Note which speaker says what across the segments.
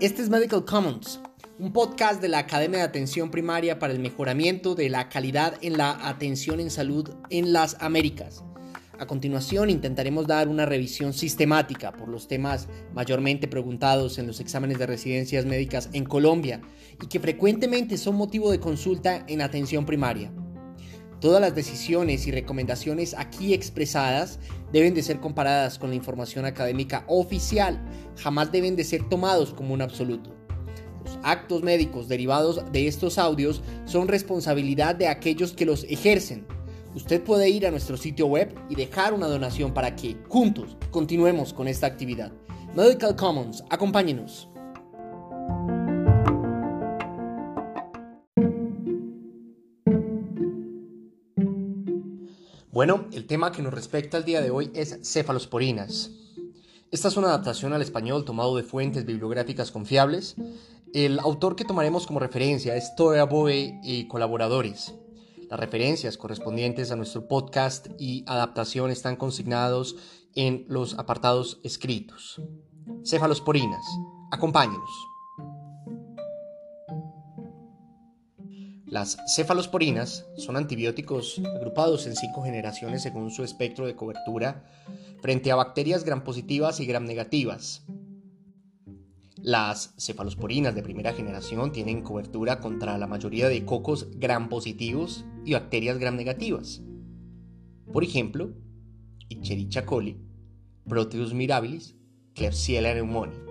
Speaker 1: Este es Medical Commons, un podcast de la Academia de Atención Primaria para el mejoramiento de la calidad en la atención en salud en las Américas. A continuación intentaremos dar una revisión sistemática por los temas mayormente preguntados en los exámenes de residencias médicas en Colombia y que frecuentemente son motivo de consulta en atención primaria. Todas las decisiones y recomendaciones aquí expresadas deben de ser comparadas con la información académica oficial, jamás deben de ser tomados como un absoluto. Los actos médicos derivados de estos audios son responsabilidad de aquellos que los ejercen. Usted puede ir a nuestro sitio web y dejar una donación para que, juntos, continuemos con esta actividad. Medical Commons, acompáñenos. Bueno, el tema que nos respecta el día de hoy es cefalosporinas. Esta es una adaptación al español tomado de fuentes bibliográficas confiables. El autor que tomaremos como referencia es Toya Boe y colaboradores. Las referencias correspondientes a nuestro podcast y adaptación están consignados en los apartados escritos. Cefalosporinas. Acompáñenos. Las cefalosporinas son antibióticos agrupados en cinco generaciones según su espectro de cobertura frente a bacterias gram positivas y gram negativas. Las cefalosporinas de primera generación tienen cobertura contra la mayoría de cocos gram positivos y bacterias gram negativas. Por ejemplo, Escherichia coli, Proteus mirabilis, Klebsiella pneumoniae.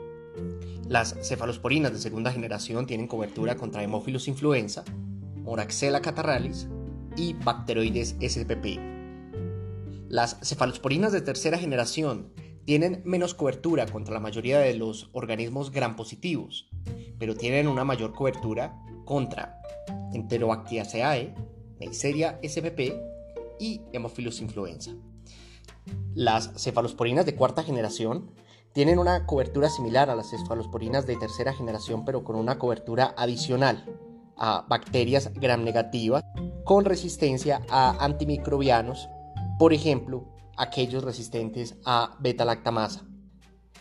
Speaker 1: Las cefalosporinas de segunda generación tienen cobertura contra hemófilos influenza, Moraxella catarralis y Bacteroides spp. Las cefalosporinas de tercera generación tienen menos cobertura contra la mayoría de los organismos gram positivos, pero tienen una mayor cobertura contra Enterobacteriaceae, Neisseria spp y Hemophilus influenza. Las cefalosporinas de cuarta generación tienen una cobertura similar a las cefalosporinas de tercera generación, pero con una cobertura adicional a bacterias gram negativas con resistencia a antimicrobianos, por ejemplo, aquellos resistentes a beta-lactamasa.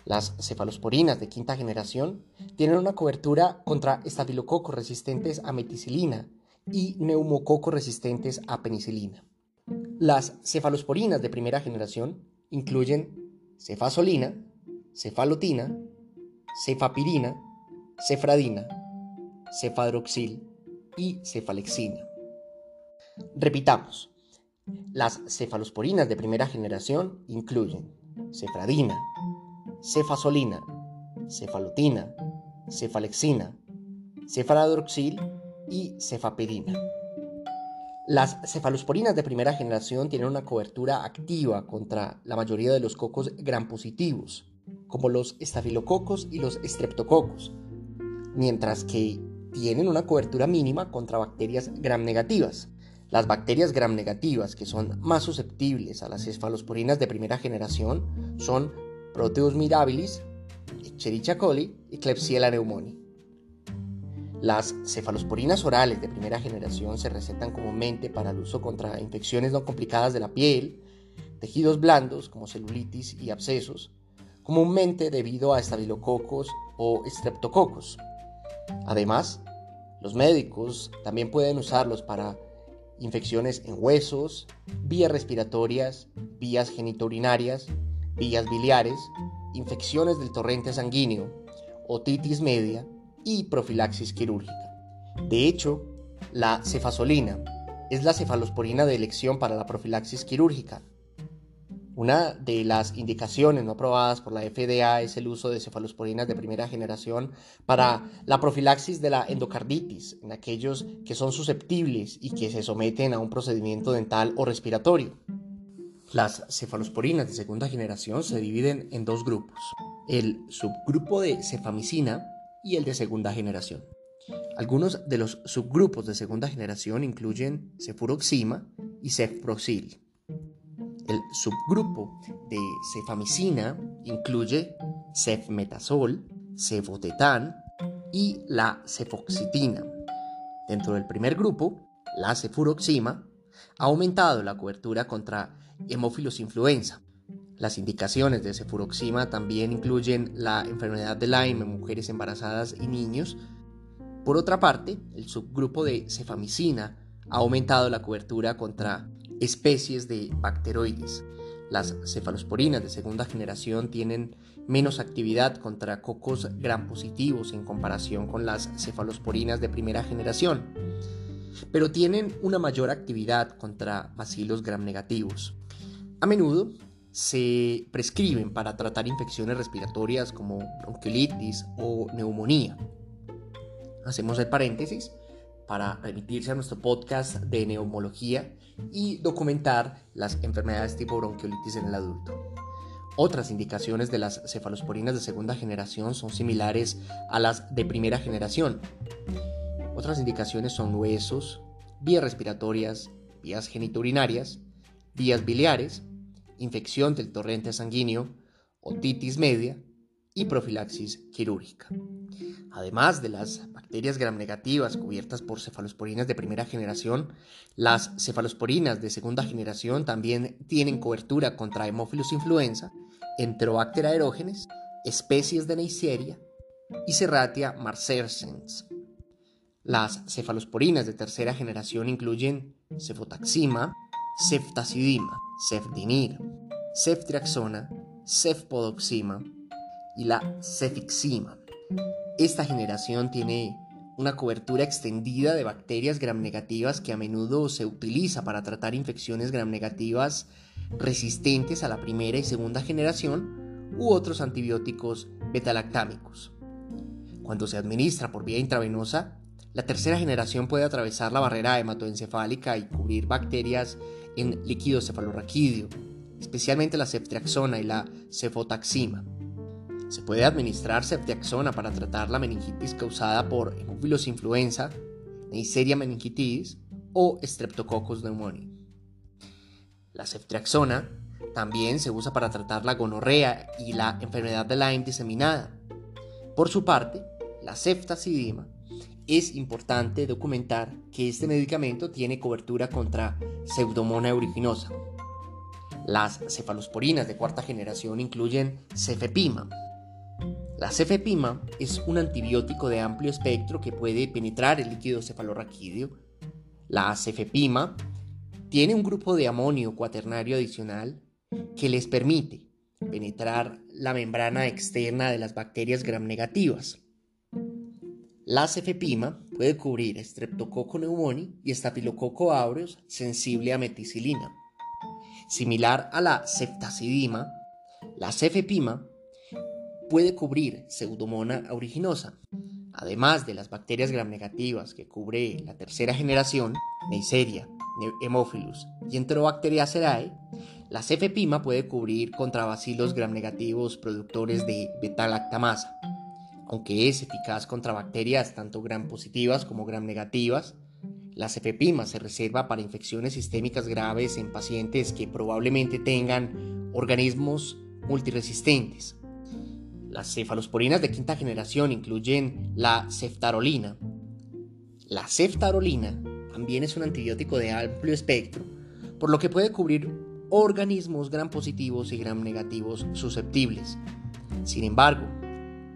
Speaker 1: Las cefalosporinas de quinta generación tienen una cobertura contra estafilococos resistentes a meticilina y neumococos resistentes a penicilina. Las cefalosporinas de primera generación incluyen cefasolina, cefalotina, cefapirina, cefradina, cefadroxil y cefalexina. Repitamos. Las cefalosporinas de primera generación incluyen cefradina, cefasolina, cefalotina, cefalexina, cefadroxil y cefapirina. Las cefalosporinas de primera generación tienen una cobertura activa contra la mayoría de los cocos gram positivos, como los estafilococos y los estreptococos, mientras que tienen una cobertura mínima contra bacterias gram negativas. Las bacterias gram negativas que son más susceptibles a las cefalosporinas de primera generación son Proteus mirabilis, Escherichia coli y Klebsiella pneumoniae. Las cefalosporinas orales de primera generación se recetan comúnmente para el uso contra infecciones no complicadas de la piel, tejidos blandos como celulitis y abscesos, comúnmente debido a estafilococos o estreptococos. Además, los médicos también pueden usarlos para infecciones en huesos, vías respiratorias, vías genitourinarias, vías biliares, infecciones del torrente sanguíneo, otitis media y profilaxis quirúrgica. De hecho, la cefasolina es la cefalosporina de elección para la profilaxis quirúrgica una de las indicaciones no aprobadas por la FDA es el uso de cefalosporinas de primera generación para la profilaxis de la endocarditis en aquellos que son susceptibles y que se someten a un procedimiento dental o respiratorio. Las cefalosporinas de segunda generación se dividen en dos grupos, el subgrupo de cefamicina y el de segunda generación. Algunos de los subgrupos de segunda generación incluyen cefuroxima y cefproxil. El subgrupo de cefamicina incluye cefmetazol, cefotetán y la cefoxitina. Dentro del primer grupo, la cefuroxima ha aumentado la cobertura contra hemófilos influenza, Las indicaciones de cefuroxima también incluyen la enfermedad de Lyme en mujeres embarazadas y niños. Por otra parte, el subgrupo de cefamicina ha aumentado la cobertura contra especies de bacteroides. Las cefalosporinas de segunda generación tienen menos actividad contra cocos gram positivos en comparación con las cefalosporinas de primera generación, pero tienen una mayor actividad contra bacilos gram negativos. A menudo se prescriben para tratar infecciones respiratorias como bronquiolitis o neumonía. Hacemos el paréntesis para remitirse a nuestro podcast de neumología y documentar las enfermedades tipo bronquiolitis en el adulto. Otras indicaciones de las cefalosporinas de segunda generación son similares a las de primera generación. Otras indicaciones son huesos, vías respiratorias, vías genitourinarias, vías biliares, infección del torrente sanguíneo, otitis media y profilaxis quirúrgica. Además de las bacterias gram negativas cubiertas por cefalosporinas de primera generación, las cefalosporinas de segunda generación también tienen cobertura contra Haemophilus influenza, Enterobacter aerógenes, especies de Neisseria y Serratia marcersens. Las cefalosporinas de tercera generación incluyen cefotaxima, ceftazidima, cefdinir, ceftriaxona, cefpodoxima y la cefixima. Esta generación tiene una cobertura extendida de bacterias gram negativas que a menudo se utiliza para tratar infecciones gram negativas resistentes a la primera y segunda generación u otros antibióticos betalactámicos. Cuando se administra por vía intravenosa, la tercera generación puede atravesar la barrera hematoencefálica y cubrir bacterias en líquido cefalorraquídeo, especialmente la ceftriaxona y la cefotaxima. Se puede administrar ceftriaxona para tratar la meningitis causada por Haemophilus influenza, Neisseria meningitis o Streptococcus pneumoniae. La ceftriaxona también se usa para tratar la gonorrea y la enfermedad de Lyme diseminada. Por su parte, la ceftazidima es importante documentar que este medicamento tiene cobertura contra Pseudomonas aeruginosa. Las cefalosporinas de cuarta generación incluyen cefepima, la cefepima es un antibiótico de amplio espectro que puede penetrar el líquido cefalorraquídeo. La cefepima tiene un grupo de amonio cuaternario adicional que les permite penetrar la membrana externa de las bacterias gram negativas. La cefepima puede cubrir Streptococcus pneumoniae y Staphylococcus aureus sensible a meticilina. Similar a la ceftazidima, la cefepima puede cubrir Pseudomonas aeruginosa. Además de las bacterias gram negativas que cubre la tercera generación, Neisseria, Haemophilus y Enterobacteriaceae, la cefepima puede cubrir contra bacilos gram negativos productores de beta-lactamasa. Aunque es eficaz contra bacterias tanto gram positivas como gram negativas, la cefepima se reserva para infecciones sistémicas graves en pacientes que probablemente tengan organismos multiresistentes. Las cefalosporinas de quinta generación incluyen la ceftarolina. La ceftarolina también es un antibiótico de amplio espectro, por lo que puede cubrir organismos gram positivos y gram negativos susceptibles. Sin embargo,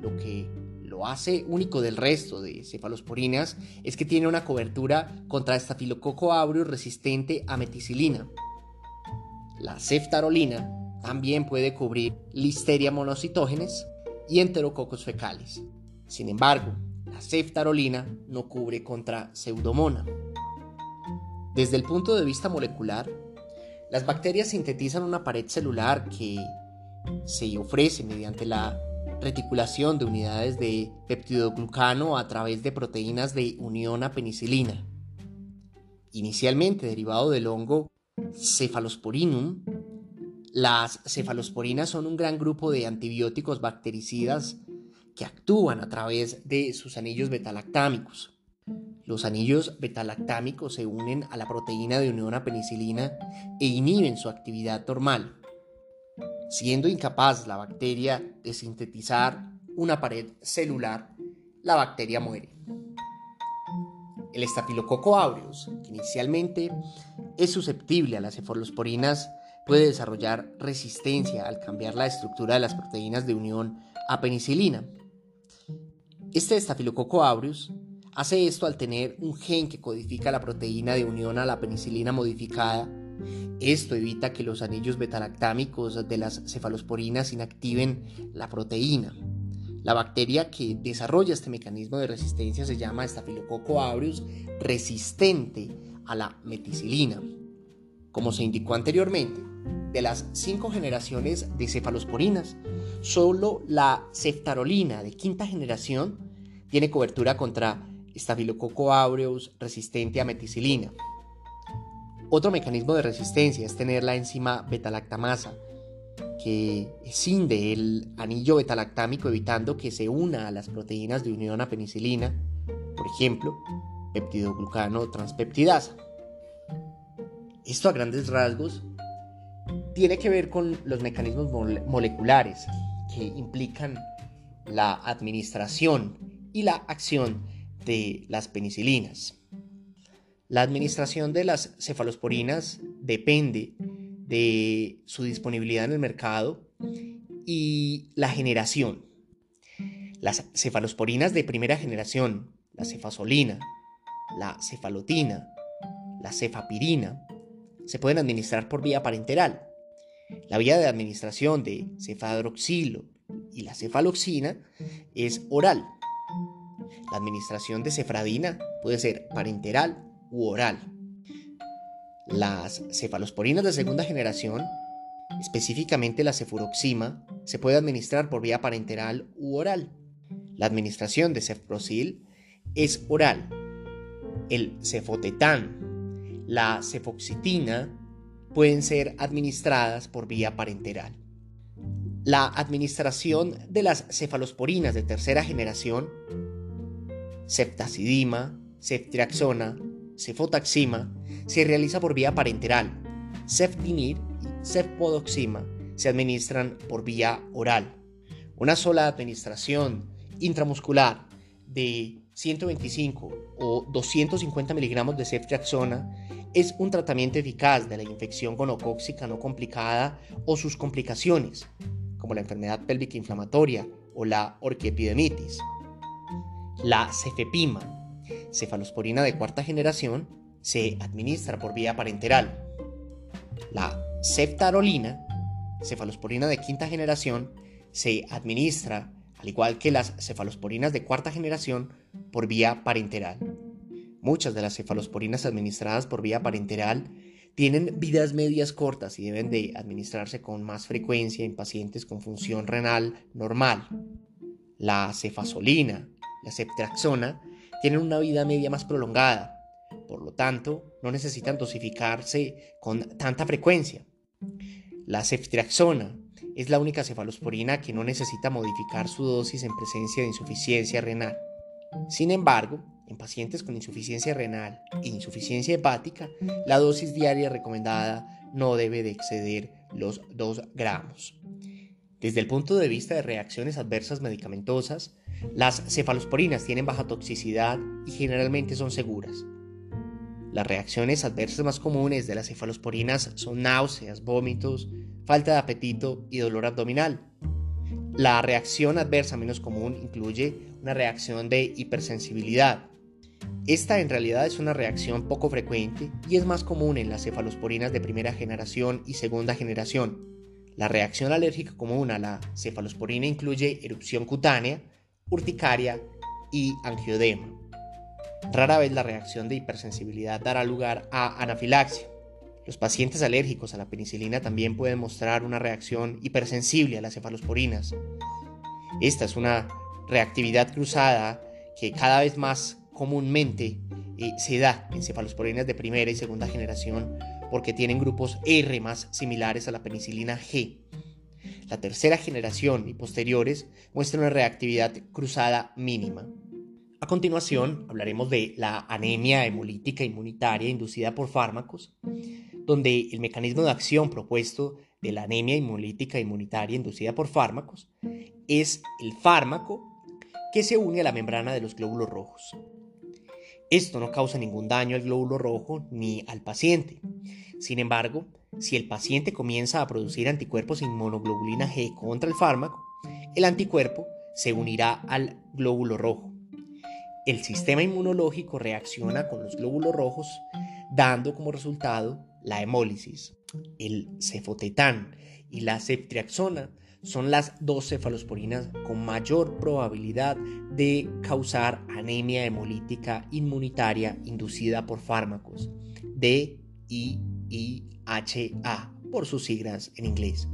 Speaker 1: lo que lo hace único del resto de cefalosporinas es que tiene una cobertura contra estafilococo aureus resistente a meticilina. La ceftarolina también puede cubrir Listeria monocitógenes, y enterococos fecales. Sin embargo, la ceftarolina no cubre contra pseudomona. Desde el punto de vista molecular, las bacterias sintetizan una pared celular que se ofrece mediante la reticulación de unidades de peptidoglucano a través de proteínas de unión a penicilina. Inicialmente derivado del hongo Cephalosporinum, las cefalosporinas son un gran grupo de antibióticos bactericidas que actúan a través de sus anillos betalactámicos. Los anillos betalactámicos se unen a la proteína de unión a penicilina e inhiben su actividad normal, siendo incapaz la bacteria de sintetizar una pared celular, la bacteria muere. El estafilococo aureus, que inicialmente es susceptible a las cefalosporinas puede desarrollar resistencia al cambiar la estructura de las proteínas de unión a penicilina. Este Staphylococcus aureus hace esto al tener un gen que codifica la proteína de unión a la penicilina modificada. Esto evita que los anillos betalactámicos de las cefalosporinas inactiven la proteína. La bacteria que desarrolla este mecanismo de resistencia se llama Staphylococcus aureus resistente a la meticilina. Como se indicó anteriormente, de las cinco generaciones de cefalosporinas, solo la ceftarolina de quinta generación tiene cobertura contra Staphylococcus aureus resistente a meticilina. Otro mecanismo de resistencia es tener la enzima betalactamasa, que escinde el anillo betalactámico evitando que se una a las proteínas de unión a penicilina, por ejemplo, peptidoglucano transpeptidasa. Esto a grandes rasgos tiene que ver con los mecanismos moleculares que implican la administración y la acción de las penicilinas. La administración de las cefalosporinas depende de su disponibilidad en el mercado y la generación. Las cefalosporinas de primera generación, la cefasolina, la cefalotina, la cefapirina, se pueden administrar por vía parenteral. La vía de administración de cefadroxilo y la cefaloxina es oral. La administración de cefradina puede ser parenteral u oral. Las cefalosporinas de segunda generación, específicamente la cefuroxima, se puede administrar por vía parenteral u oral. La administración de cefprosil es oral. El cefotetán, la cefoxitina pueden ser administradas por vía parenteral. La administración de las cefalosporinas de tercera generación, ceftazidima, ceftriaxona, cefotaxima, se realiza por vía parenteral. Cefdinir y cefpodoxima se administran por vía oral. Una sola administración intramuscular de 125 o 250 miligramos de ceftriaxona es un tratamiento eficaz de la infección gonocóxica no complicada o sus complicaciones, como la enfermedad pélvica inflamatoria o la orquiepidemitis. La cefepima, cefalosporina de cuarta generación, se administra por vía parenteral. La ceftarolina, cefalosporina de quinta generación, se administra, al igual que las cefalosporinas de cuarta generación, por vía parenteral. Muchas de las cefalosporinas administradas por vía parenteral tienen vidas medias cortas y deben de administrarse con más frecuencia en pacientes con función renal normal. La cefasolina, la ceftraxona, tienen una vida media más prolongada, por lo tanto, no necesitan dosificarse con tanta frecuencia. La ceftriaxona es la única cefalosporina que no necesita modificar su dosis en presencia de insuficiencia renal. Sin embargo, en pacientes con insuficiencia renal e insuficiencia hepática, la dosis diaria recomendada no debe de exceder los 2 gramos. Desde el punto de vista de reacciones adversas medicamentosas, las cefalosporinas tienen baja toxicidad y generalmente son seguras. Las reacciones adversas más comunes de las cefalosporinas son náuseas, vómitos, falta de apetito y dolor abdominal. La reacción adversa menos común incluye una reacción de hipersensibilidad. Esta en realidad es una reacción poco frecuente y es más común en las cefalosporinas de primera generación y segunda generación. La reacción alérgica común a la cefalosporina incluye erupción cutánea, urticaria y angiodema. Rara vez la reacción de hipersensibilidad dará lugar a anafilaxia. Los pacientes alérgicos a la penicilina también pueden mostrar una reacción hipersensible a las cefalosporinas. Esta es una reactividad cruzada que cada vez más comúnmente eh, se da en cefalosporinas de primera y segunda generación porque tienen grupos R más similares a la penicilina G. La tercera generación y posteriores muestran una reactividad cruzada mínima. A continuación hablaremos de la anemia hemolítica inmunitaria inducida por fármacos, donde el mecanismo de acción propuesto de la anemia hemolítica inmunitaria inducida por fármacos es el fármaco que se une a la membrana de los glóbulos rojos. Esto no causa ningún daño al glóbulo rojo ni al paciente. Sin embargo, si el paciente comienza a producir anticuerpos inmunoglobulina G contra el fármaco, el anticuerpo se unirá al glóbulo rojo. El sistema inmunológico reacciona con los glóbulos rojos, dando como resultado la hemólisis. El cefotetán y la ceftriaxona son las dos cefalosporinas con mayor probabilidad de causar anemia hemolítica inmunitaria inducida por fármacos, DIIHA por sus siglas en inglés.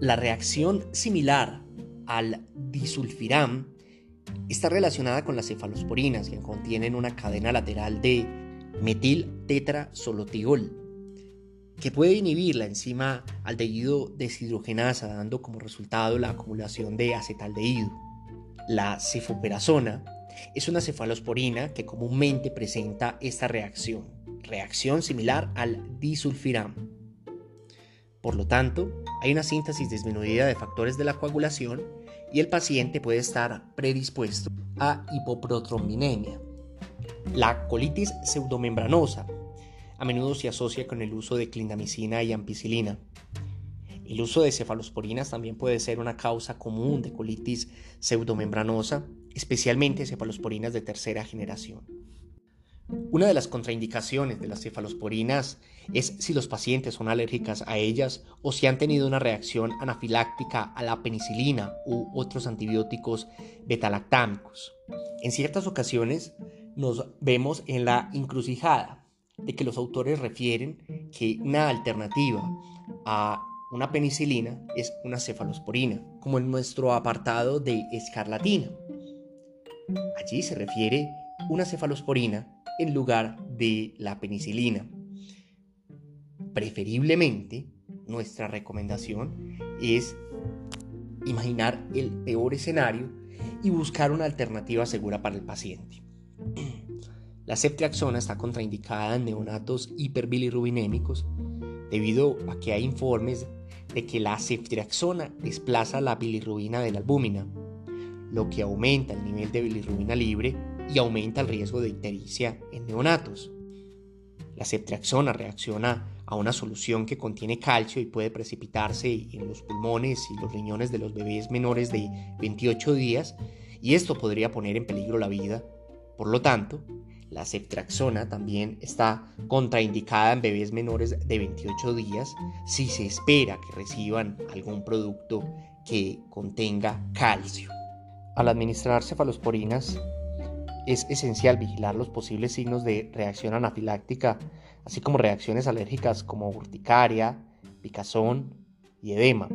Speaker 1: La reacción similar al disulfiram está relacionada con las cefalosporinas que contienen una cadena lateral de metil tetrasolotigol que puede inhibir la enzima aldehído deshidrogenasa dando como resultado la acumulación de acetaldehído. La cefoperazona es una cefalosporina que comúnmente presenta esta reacción, reacción similar al disulfiram. Por lo tanto, hay una síntesis disminuida de factores de la coagulación y el paciente puede estar predispuesto a hipoprotrombinemia. La colitis pseudomembranosa a menudo se asocia con el uso de clindamicina y ampicilina. El uso de cefalosporinas también puede ser una causa común de colitis pseudomembranosa, especialmente cefalosporinas de tercera generación. Una de las contraindicaciones de las cefalosporinas es si los pacientes son alérgicas a ellas o si han tenido una reacción anafiláctica a la penicilina u otros antibióticos betalactámicos. En ciertas ocasiones nos vemos en la encrucijada de que los autores refieren que una alternativa a una penicilina es una cefalosporina, como en nuestro apartado de escarlatina. Allí se refiere una cefalosporina en lugar de la penicilina. Preferiblemente, nuestra recomendación es imaginar el peor escenario y buscar una alternativa segura para el paciente. La ceftriaxona está contraindicada en neonatos hiperbilirrubinémicos debido a que hay informes de que la ceftriaxona desplaza la bilirrubina de la albúmina, lo que aumenta el nivel de bilirrubina libre y aumenta el riesgo de ictericia en neonatos. La ceftriaxona reacciona a una solución que contiene calcio y puede precipitarse en los pulmones y los riñones de los bebés menores de 28 días y esto podría poner en peligro la vida. Por lo tanto, la ceftraxona también está contraindicada en bebés menores de 28 días si se espera que reciban algún producto que contenga calcio. Al administrar cefalosporinas es esencial vigilar los posibles signos de reacción anafiláctica, así como reacciones alérgicas como urticaria, picazón y edema.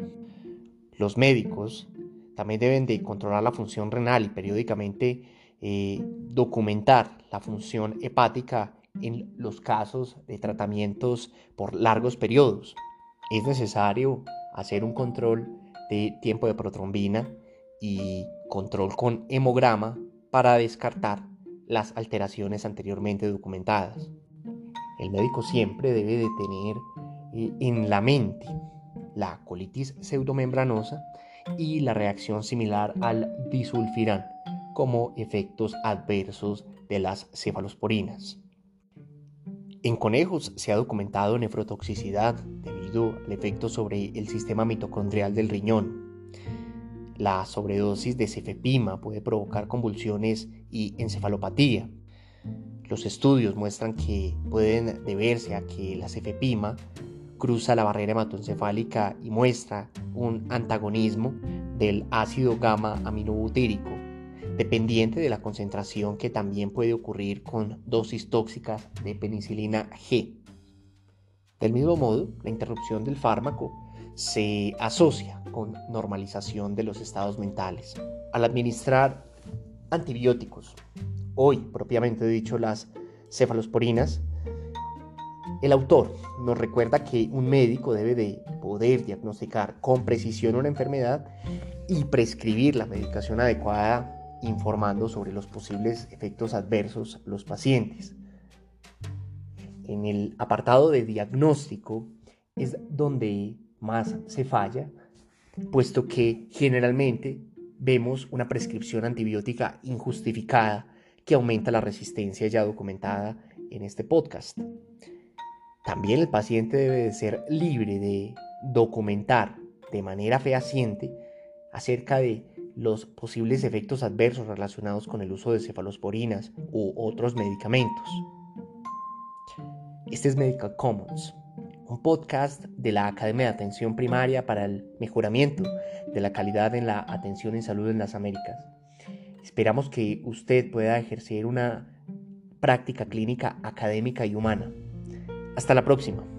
Speaker 1: Los médicos también deben de controlar la función renal y periódicamente eh, documentar la función hepática en los casos de tratamientos por largos periodos. Es necesario hacer un control de tiempo de protrombina y control con hemograma para descartar las alteraciones anteriormente documentadas. El médico siempre debe de tener eh, en la mente la colitis pseudomembranosa y la reacción similar al disulfiram como efectos adversos de las cefalosporinas. En conejos se ha documentado nefrotoxicidad debido al efecto sobre el sistema mitocondrial del riñón. La sobredosis de cefepima puede provocar convulsiones y encefalopatía. Los estudios muestran que pueden deberse a que la cefepima cruza la barrera hematoencefálica y muestra un antagonismo del ácido gamma aminobutírico dependiente de la concentración que también puede ocurrir con dosis tóxicas de penicilina G. Del mismo modo, la interrupción del fármaco se asocia con normalización de los estados mentales. Al administrar antibióticos, hoy propiamente dicho las cefalosporinas, el autor nos recuerda que un médico debe de poder diagnosticar con precisión una enfermedad y prescribir la medicación adecuada informando sobre los posibles efectos adversos los pacientes. En el apartado de diagnóstico es donde más se falla, puesto que generalmente vemos una prescripción antibiótica injustificada que aumenta la resistencia ya documentada en este podcast. También el paciente debe de ser libre de documentar de manera fehaciente acerca de los posibles efectos adversos relacionados con el uso de cefalosporinas u otros medicamentos. Este es Medical Commons, un podcast de la Academia de Atención Primaria para el mejoramiento de la calidad en la atención en salud en las Américas. Esperamos que usted pueda ejercer una práctica clínica académica y humana. Hasta la próxima.